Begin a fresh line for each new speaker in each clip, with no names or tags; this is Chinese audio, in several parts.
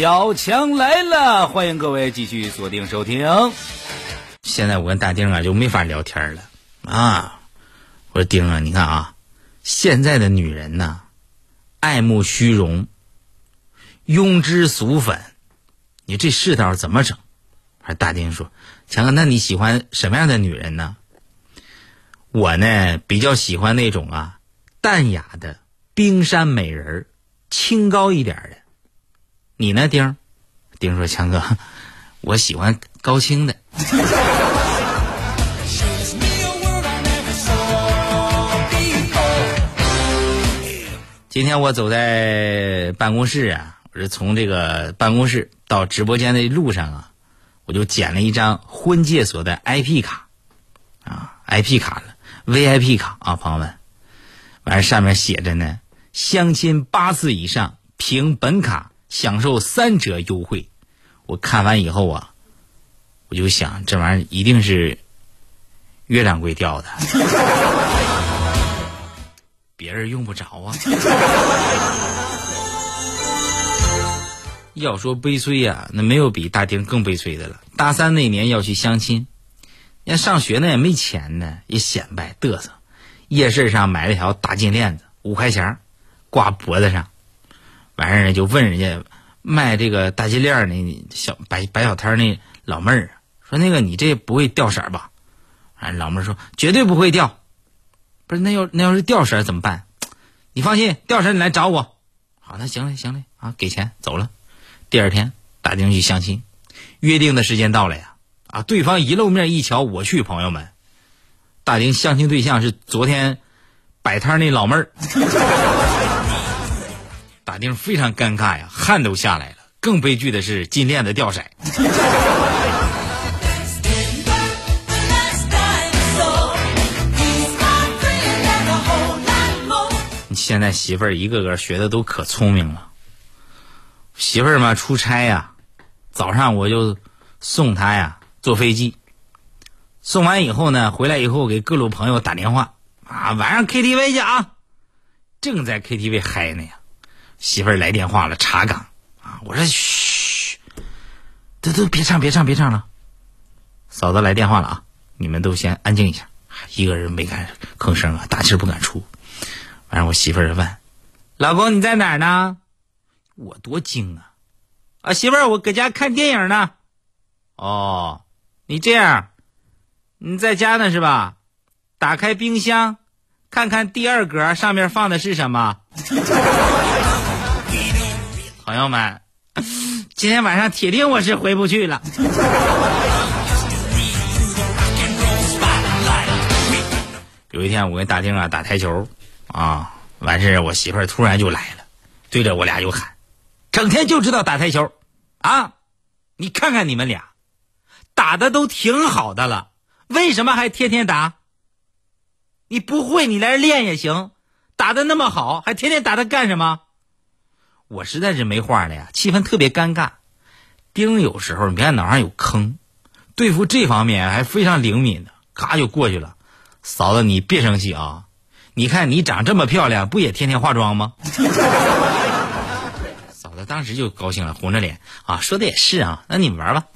小强来了，欢迎各位继续锁定收听。
现在我跟大丁啊就没法聊天了啊！我说丁啊，你看啊，现在的女人呐，爱慕虚荣，庸脂俗粉，你这世道怎么整？还大丁说，强哥，那你喜欢什么样的女人呢？我呢比较喜欢那种啊淡雅的冰山美人，清高一点的。你呢，丁？丁说：“强哥，我喜欢高清的。”今天我走在办公室啊，我是从这个办公室到直播间的路上啊，我就捡了一张婚介所的 IP 卡，啊，IP 卡了，VIP 卡啊，朋友们，完上面写着呢，相亲八次以上凭本卡。享受三折优惠，我看完以后啊，我就想这玩意儿一定是岳掌柜掉的，别人用不着啊。要说悲催呀，那没有比大丁更悲催的了。大三那年要去相亲，人家上学呢也没钱呢，也显摆嘚瑟，夜市上买了条大金链子，五块钱挂脖子上。完事儿呢，就问人家卖这个大金链儿那小摆摆小摊儿那老妹儿说：“那个你这不会掉色吧？”啊，老妹儿说：“绝对不会掉。”不是那要那要是掉色怎么办？你放心，掉色你来找我。好，那行了行了啊，给钱走了。第二天打电话去相亲，约定的时间到了呀啊！对方一露面一瞧，我去，朋友们，大丁相亲对象是昨天摆摊那老妹儿。大丁非常尴尬呀，汗都下来了。更悲剧的是金链子掉色。你现在媳妇儿一个个学的都可聪明了。媳妇儿嘛出差呀，早上我就送她呀坐飞机，送完以后呢，回来以后给各路朋友打电话啊，晚上 KTV 去啊，正在 KTV 嗨呢呀。媳妇儿来电话了，查岗啊！我说嘘，都都别唱，别唱，别唱了。嫂子来电话了啊！你们都先安静一下，一个人没敢吭声啊，大气不敢出。完了，我媳妇儿问：“老公你在哪儿呢？”我多精啊！啊，媳妇儿，我搁家看电影呢。哦，你这样，你在家呢是吧？打开冰箱，看看第二格上面放的是什么。朋友们，今天晚上铁定我是回不去了。有一天，我跟大丁啊打台球，啊，完事我媳妇儿突然就来了，对着我俩就喊：“整天就知道打台球，啊，你看看你们俩，打的都挺好的了，为什么还天天打？你不会，你来练也行，打的那么好，还天天打他干什么？”我实在是没话了呀，气氛特别尴尬。丁有时候你看脑上有坑，对付这方面还非常灵敏的，咔就过去了。嫂子你别生气啊，你看你长这么漂亮，不也天天化妆吗？嫂子当时就高兴了，红着脸啊，说的也是啊，那你们玩吧。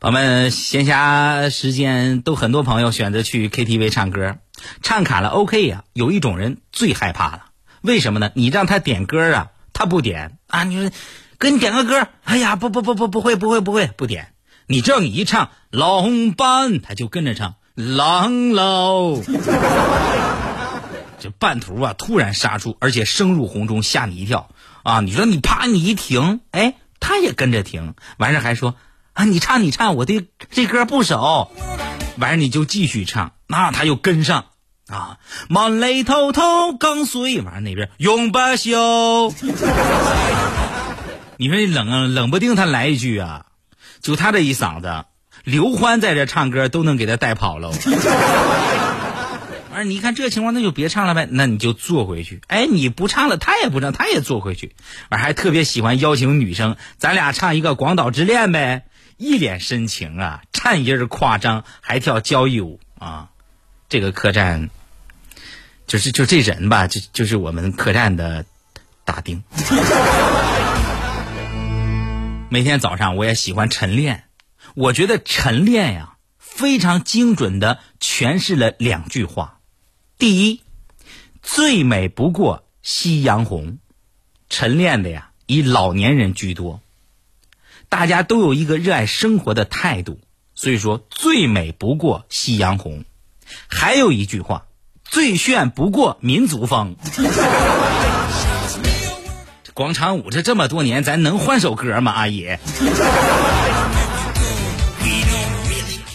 我们闲暇时间都很多朋友选择去 KTV 唱歌。唱卡拉 OK 呀，有一种人最害怕了，为什么呢？你让他点歌啊，他不点啊。你说，给你点个歌，哎呀，不不不不不会不会不会不点。你知道你一唱龙班，他就跟着唱狼喽。这半途啊，突然杀出，而且声入红中，吓你一跳啊！你说你啪，你一停，哎，他也跟着停，完事还说啊，你唱你唱，我的这歌不熟。完事你就继续唱，那他又跟上。啊，满泪滔滔刚碎，完了那边永不休。你说冷，冷不丁他来一句啊，就他这一嗓子，刘欢在这唱歌都能给他带跑了。完了，你看这情况，那就别唱了呗，那你就坐回去。哎，你不唱了，他也不唱，他也坐回去。完还特别喜欢邀请女生，咱俩唱一个《广岛之恋》呗，一脸深情啊，颤音夸张，还跳交谊舞啊。这个客栈。就是就这人吧，就就是我们客栈的大丁。每天早上我也喜欢晨练，我觉得晨练呀非常精准的诠释了两句话：第一，最美不过夕阳红。晨练的呀以老年人居多，大家都有一个热爱生活的态度，所以说最美不过夕阳红。还有一句话，最炫不过民族风。广场舞这这么多年，咱能换首歌吗？阿姨。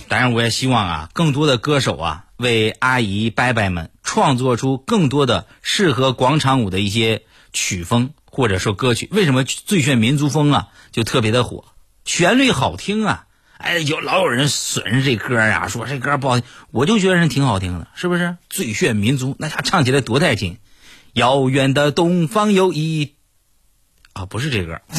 当然，我也希望啊，更多的歌手啊，为阿姨伯伯们创作出更多的适合广场舞的一些曲风或者说歌曲。为什么最炫民族风啊就特别的火？旋律好听啊！哎，有老有人损这歌呀，说这歌不好听，我就觉得人挺好听的，是不是？最炫民族，那家唱起来多带劲！遥远的东方有一。啊，不是这歌。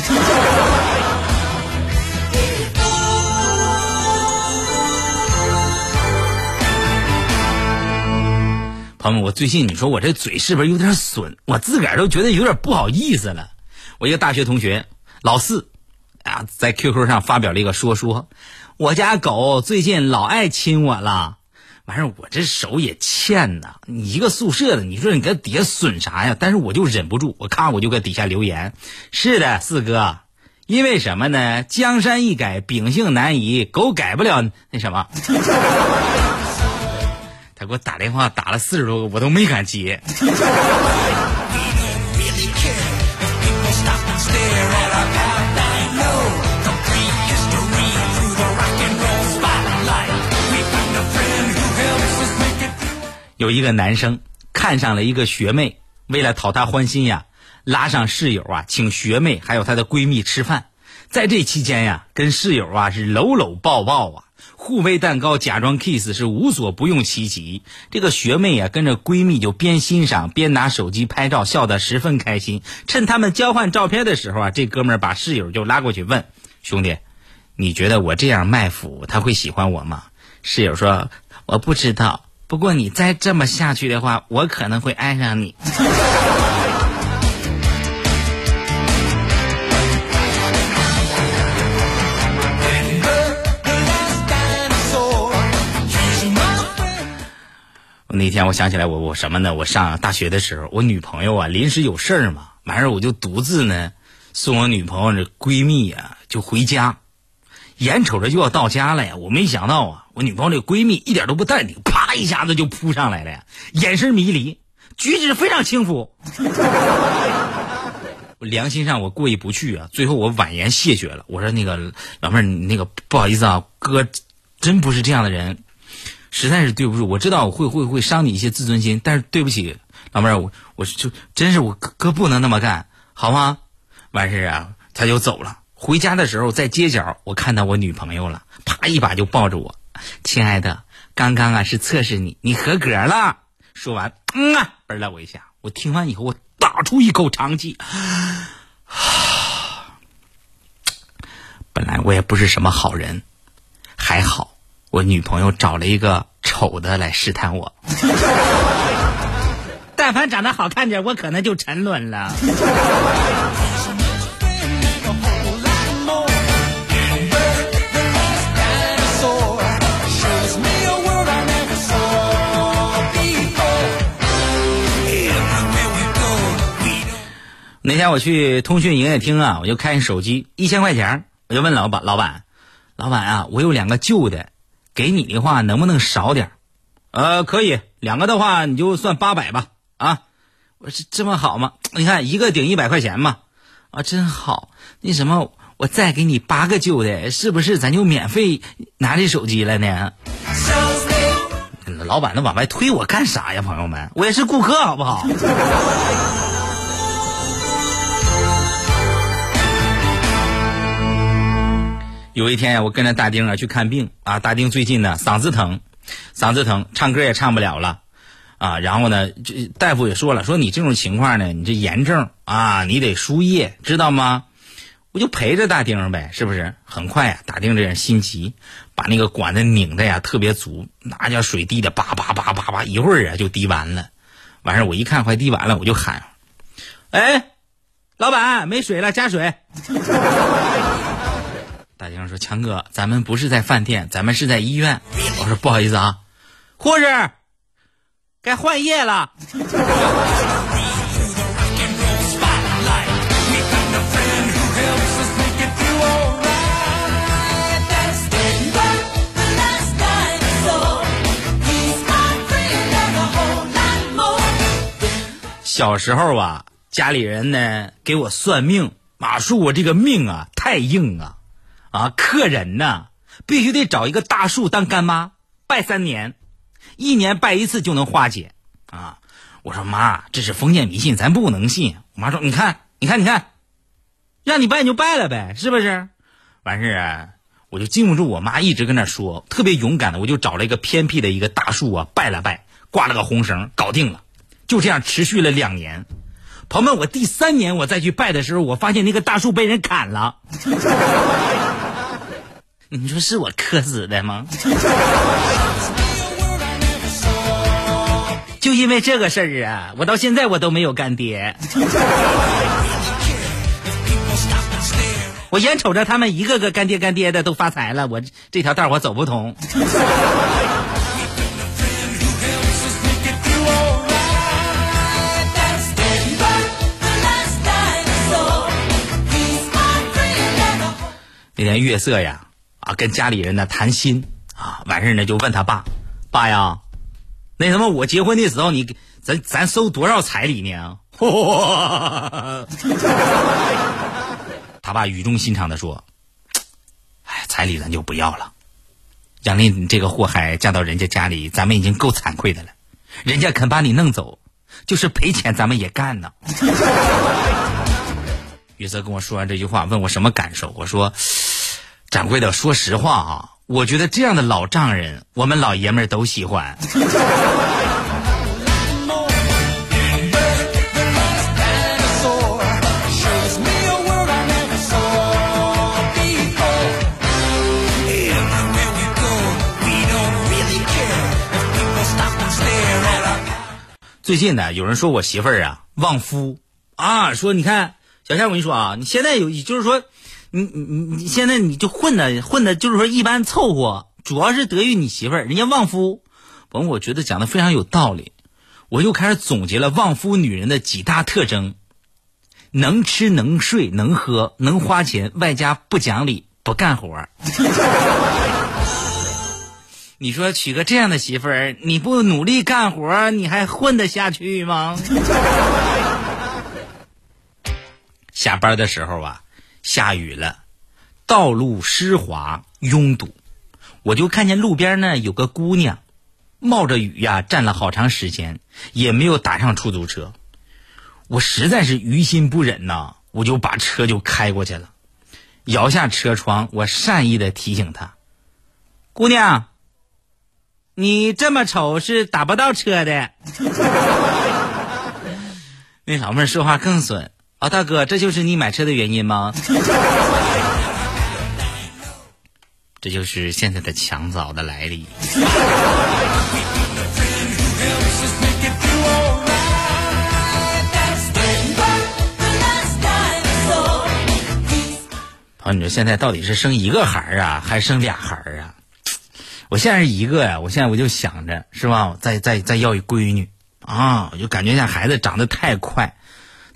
朋友们，我最近你说我这嘴是不是有点损？我自个儿都觉得有点不好意思了。我一个大学同学老四在 QQ 上发表了一个说说，我家狗最近老爱亲我了。完事，我这手也欠呐。你一个宿舍的，你说你搁底下损啥呀？但是我就忍不住，我看我就搁底下留言。是的，四哥，因为什么呢？江山易改，秉性难移，狗改不了那什么。他给我打电话打了四十多个，我都没敢接。有一个男生看上了一个学妹，为了讨她欢心呀，拉上室友啊，请学妹还有她的闺蜜吃饭。在这期间呀，跟室友啊是搂搂抱抱啊，互喂蛋糕，假装 kiss 是无所不用其极。这个学妹啊跟着闺蜜就边欣赏边拿手机拍照，笑得十分开心。趁他们交换照片的时候啊，这哥们儿把室友就拉过去问：“兄弟，你觉得我这样卖腐他会喜欢我吗？”室友说：“我不知道。”不过你再这么下去的话，我可能会爱上你。那天我想起来，我我什么呢？我上大学的时候，我女朋友啊临时有事儿嘛，完事儿我就独自呢送我女朋友这闺蜜啊就回家。眼瞅着就要到家了呀，我没想到啊，我女朋友这闺蜜一点都不淡定，啪一下子就扑上来了呀，眼神迷离，举止非常轻浮。我良心上我过意不去啊，最后我婉言谢绝了。我说那个老妹儿，你那个不好意思啊，哥真不是这样的人，实在是对不住。我知道我会会会伤你一些自尊心，但是对不起，老妹儿，我我就真是我哥不能那么干，好吗？完事啊，他就走了。回家的时候，在街角，我看到我女朋友了，啪一把就抱着我，亲爱的，刚刚啊是测试你，你合格了。说完，嗯啊，嘣了我一下。我听完以后，我打出一口长气。本来我也不是什么好人，还好我女朋友找了一个丑的来试探我。但凡长得好看点，我可能就沉沦了。那天我去通讯营业厅啊，我就看手机一千块钱，我就问老板：“老板，老板啊，我有两个旧的，给你的话能不能少点？”呃，可以，两个的话你就算八百吧。啊，我说这么好吗？你看一个顶一百块钱嘛，啊，真好。那什么，我再给你八个旧的，是不是咱就免费拿这手机了呢？老板，那往外推我干啥呀？朋友们，我也是顾客，好不好？有一天呀，我跟着大丁啊去看病啊。大丁最近呢嗓子疼，嗓子疼，唱歌也唱不了了啊。然后呢，这大夫也说了，说你这种情况呢，你这炎症啊，你得输液，知道吗？我就陪着大丁呗，是不是？很快呀，大丁这人心急，把那个管子拧的呀特别足，那叫水滴的叭叭叭叭叭，一会儿啊就滴完了。完事儿我一看快滴完了，我就喊：“哎，老板没水了，加水。大丁说：“强哥，咱们不是在饭店，咱们是在医院。”我说：“不好意思啊，护士，该换液了。”小时候啊，家里人呢给我算命，马叔我这个命啊太硬啊，啊克人呐，必须得找一个大树当干妈，拜三年，一年拜一次就能化解啊。我说妈，这是封建迷信，咱不能信。我妈说你看，你看，你看，让你拜你就拜了呗，是不是？完事啊，我就禁不住我妈一直跟那说，特别勇敢的，我就找了一个偏僻的一个大树啊，拜了拜，挂了个红绳，搞定了。就这样持续了两年，朋友们，我第三年我再去拜的时候，我发现那个大树被人砍了。你说是我磕死的吗？就因为这个事儿啊，我到现在我都没有干爹。我眼瞅着他们一个个干爹干爹的都发财了，我这条道我走不通。那天月色呀，啊，跟家里人呢谈心啊，完事呢就问他爸，爸呀，那什么我结婚的时候你咱咱收多少彩礼呢？他爸语重心长的说，哎，彩礼咱就不要了，杨丽你这个祸害嫁到人家家里，咱们已经够惭愧的了，人家肯把你弄走，就是赔钱咱们也干呢。雨泽跟我说完这句话，问我什么感受，我说。掌柜的，说实话啊，我觉得这样的老丈人，我们老爷们儿都喜欢。最近呢，有人说我媳妇儿啊旺夫啊，说你看小夏，我跟你说啊，你现在有，就是说。你你你现在你就混的混的，就是说一般凑合，主要是得益于你媳妇儿，人家旺夫，完我觉得讲的非常有道理，我又开始总结了旺夫女人的几大特征：能吃能睡能喝能花钱，外加不讲理不干活。你说娶个这样的媳妇儿，你不努力干活，你还混得下去吗？下班的时候啊。下雨了，道路湿滑拥堵，我就看见路边呢有个姑娘，冒着雨呀站了好长时间，也没有打上出租车。我实在是于心不忍呐，我就把车就开过去了，摇下车窗，我善意的提醒她：“姑娘，你这么丑是打不到车的。”那老妹儿说话更损。啊，大哥，这就是你买车的原因吗？这就是现在的强嫂的来历。朋友，你说现在到底是生一个孩儿啊，还是生俩孩儿啊？我现在是一个呀，我现在我就想着是吧，再再再要一闺女啊，我就感觉像孩子长得太快。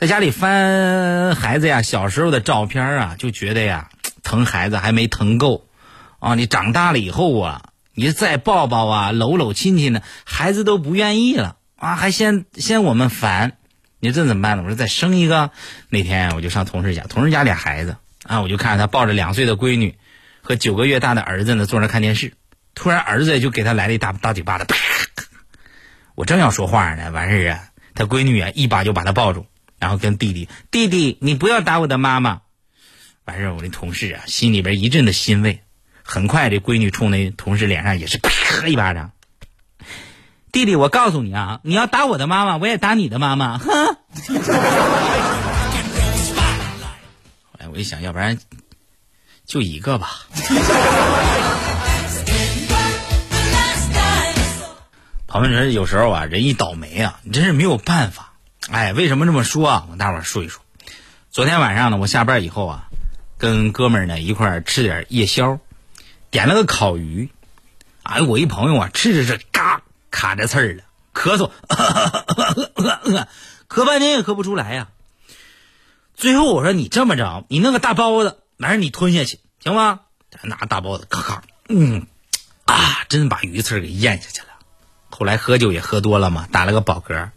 在家里翻孩子呀，小时候的照片啊，就觉得呀，疼孩子还没疼够，啊，你长大了以后啊，你再抱抱啊，搂搂亲亲的，孩子都不愿意了啊，还嫌嫌我们烦，你说这怎么办呢？我说再生一个。那天我就上同事家，同事家俩孩子啊，我就看着他抱着两岁的闺女和九个月大的儿子呢，坐那看电视，突然儿子就给他来了一大大嘴巴子，啪！我正要说话呢，完事儿啊，他闺女啊一把就把他抱住。然后跟弟弟，弟弟，你不要打我的妈妈。完事儿，我那同事啊，心里边一阵的欣慰。很快，这闺女冲那同事脸上也是啪一巴掌。弟弟，我告诉你啊，你要打我的妈妈，我也打你的妈妈。哼。哎，我一想，要不然就一个吧。旁边人，有时候啊，人一倒霉啊，你真是没有办法。哎，为什么这么说啊？我大伙儿说一说。昨天晚上呢，我下班以后啊，跟哥们儿呢一块儿吃点夜宵，点了个烤鱼。哎，我一朋友啊，吃着这嘎卡着刺儿了，咳嗽，咳咳咳咳，咳半天也咳不出来呀。最后我说你这么着，你弄个大包子，完事你吞下去行吗？拿大包子咔咔，嗯，啊，真把鱼刺给咽下去了。后来喝酒也喝多了嘛，打了个饱嗝，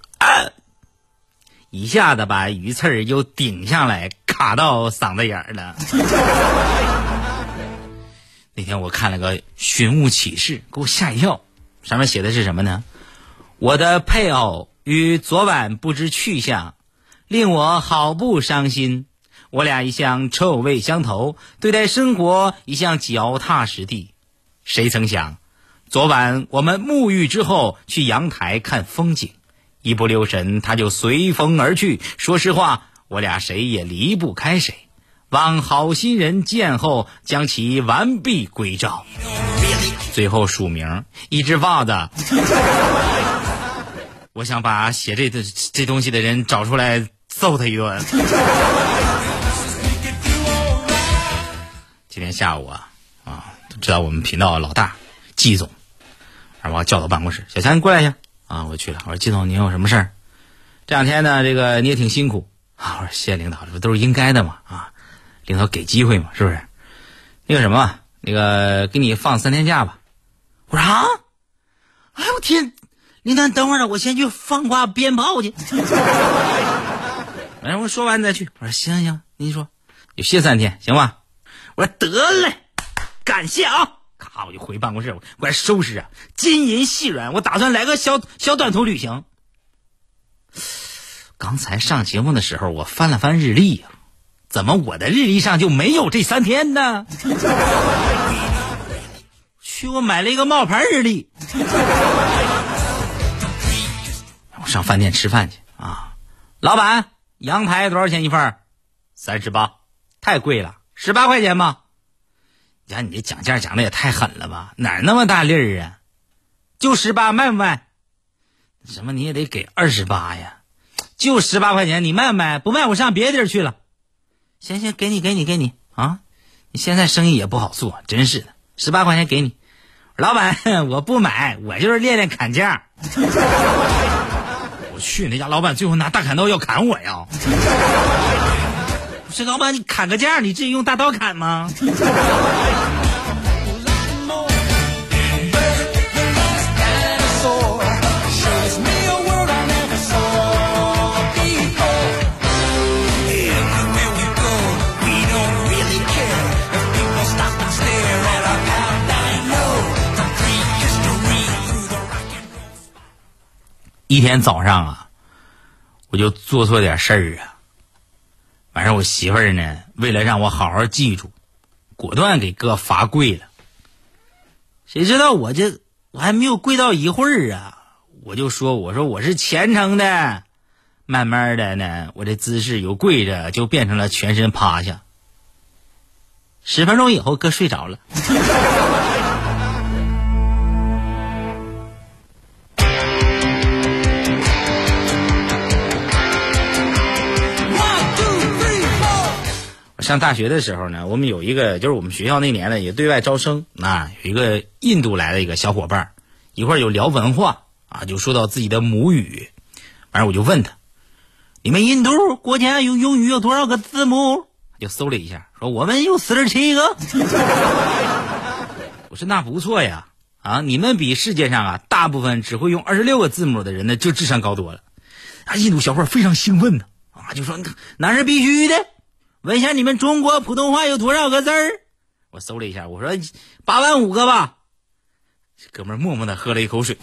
一下子把鱼刺儿又顶上来，卡到嗓子眼儿了。那天我看了个寻物启事，给我吓一跳，上面写的是什么呢？我的配偶于昨晚不知去向，令我好不伤心。我俩一向臭味相投，对待生活一向脚踏实地。谁曾想，昨晚我们沐浴之后去阳台看风景，一不留神他就随风而去。说实话，我俩谁也离不开谁。望好心人见后，将其完璧归赵。最后署名一只袜子。我想把写这这东西的人找出来揍他一顿。今天下午啊啊，知道我们频道老大季总，然后叫到办公室，小强你过来一下啊，我去了。我说季总，您有什么事儿？这两天呢，这个你也挺辛苦啊。我说谢谢领导，这不都是应该的嘛啊。领导给机会嘛，是不是？那个什么，那个给你放三天假吧。我说啊，哎我天，领导等会儿，我先去放挂鞭炮去。哎，我说完你再去。我说行行，您说，就歇三天，行吧？我说得嘞，感谢啊！啊，我就回办公室，我我收拾啊，金银细软，我打算来个小小短途旅行。刚才上节目的时候，我翻了翻日历呀。怎么我的日历上就没有这三天呢？去，我买了一个冒牌日历。我上饭店吃饭去啊！老板，羊排多少钱一份？三十八，太贵了，十八块钱吧。呀，你这讲价讲的也太狠了吧？哪那么大利儿啊？就十八，卖不卖？什么你也得给二十八呀？就十八块钱，你卖不卖？不卖，我上别的地儿去了。行行，给你给你给你啊！你现在生意也不好做，真是的。十八块钱给你，老板，我不买，我就是练练砍价。我去，那家老板最后拿大砍刀要砍我呀！不是老板，你砍个价，你至于用大刀砍吗？一天早上啊，我就做错点事儿啊。完事我媳妇儿呢，为了让我好好记住，果断给哥罚跪了。谁知道我这我还没有跪到一会儿啊，我就说我说我是虔诚的。慢慢的呢，我这姿势由跪着就变成了全身趴下。十分钟以后，哥睡着了。上大学的时候呢，我们有一个，就是我们学校那年呢也对外招生啊，有一个印度来的一个小伙伴，一会儿有聊文化啊，就说到自己的母语，完事我就问他，你们印度国家有英语有多少个字母？就搜了一下，说我们有四十七个。我说那不错呀，啊，你们比世界上啊大部分只会用二十六个字母的人呢就智商高多了。啊，印度小伙非常兴奋呢，啊，就说那是必须的。问一下你们中国普通话有多少个字儿？我搜了一下，我说八万五个吧。哥们儿默默的喝了一口水。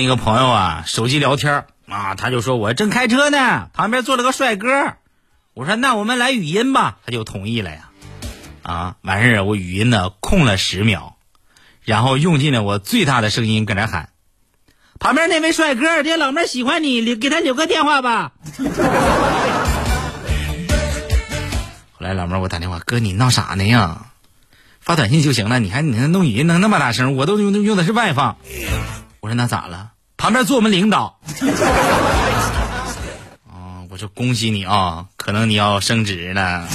跟一个朋友啊，手机聊天啊，他就说我正开车呢，旁边坐了个帅哥。我说那我们来语音吧，他就同意了呀。啊，完事儿我语音呢空了十秒，然后用尽了我最大的声音搁那喊：“旁边那位帅哥，这老妹喜欢你，留给他留个电话吧。”后来老妹儿我打电话，哥你闹啥呢呀？发短信就行了，你还你还弄语音能那么大声？我都用用的是外放。我说那咋了？旁边坐我们领导。哦，我说恭喜你啊，可能你要升职了。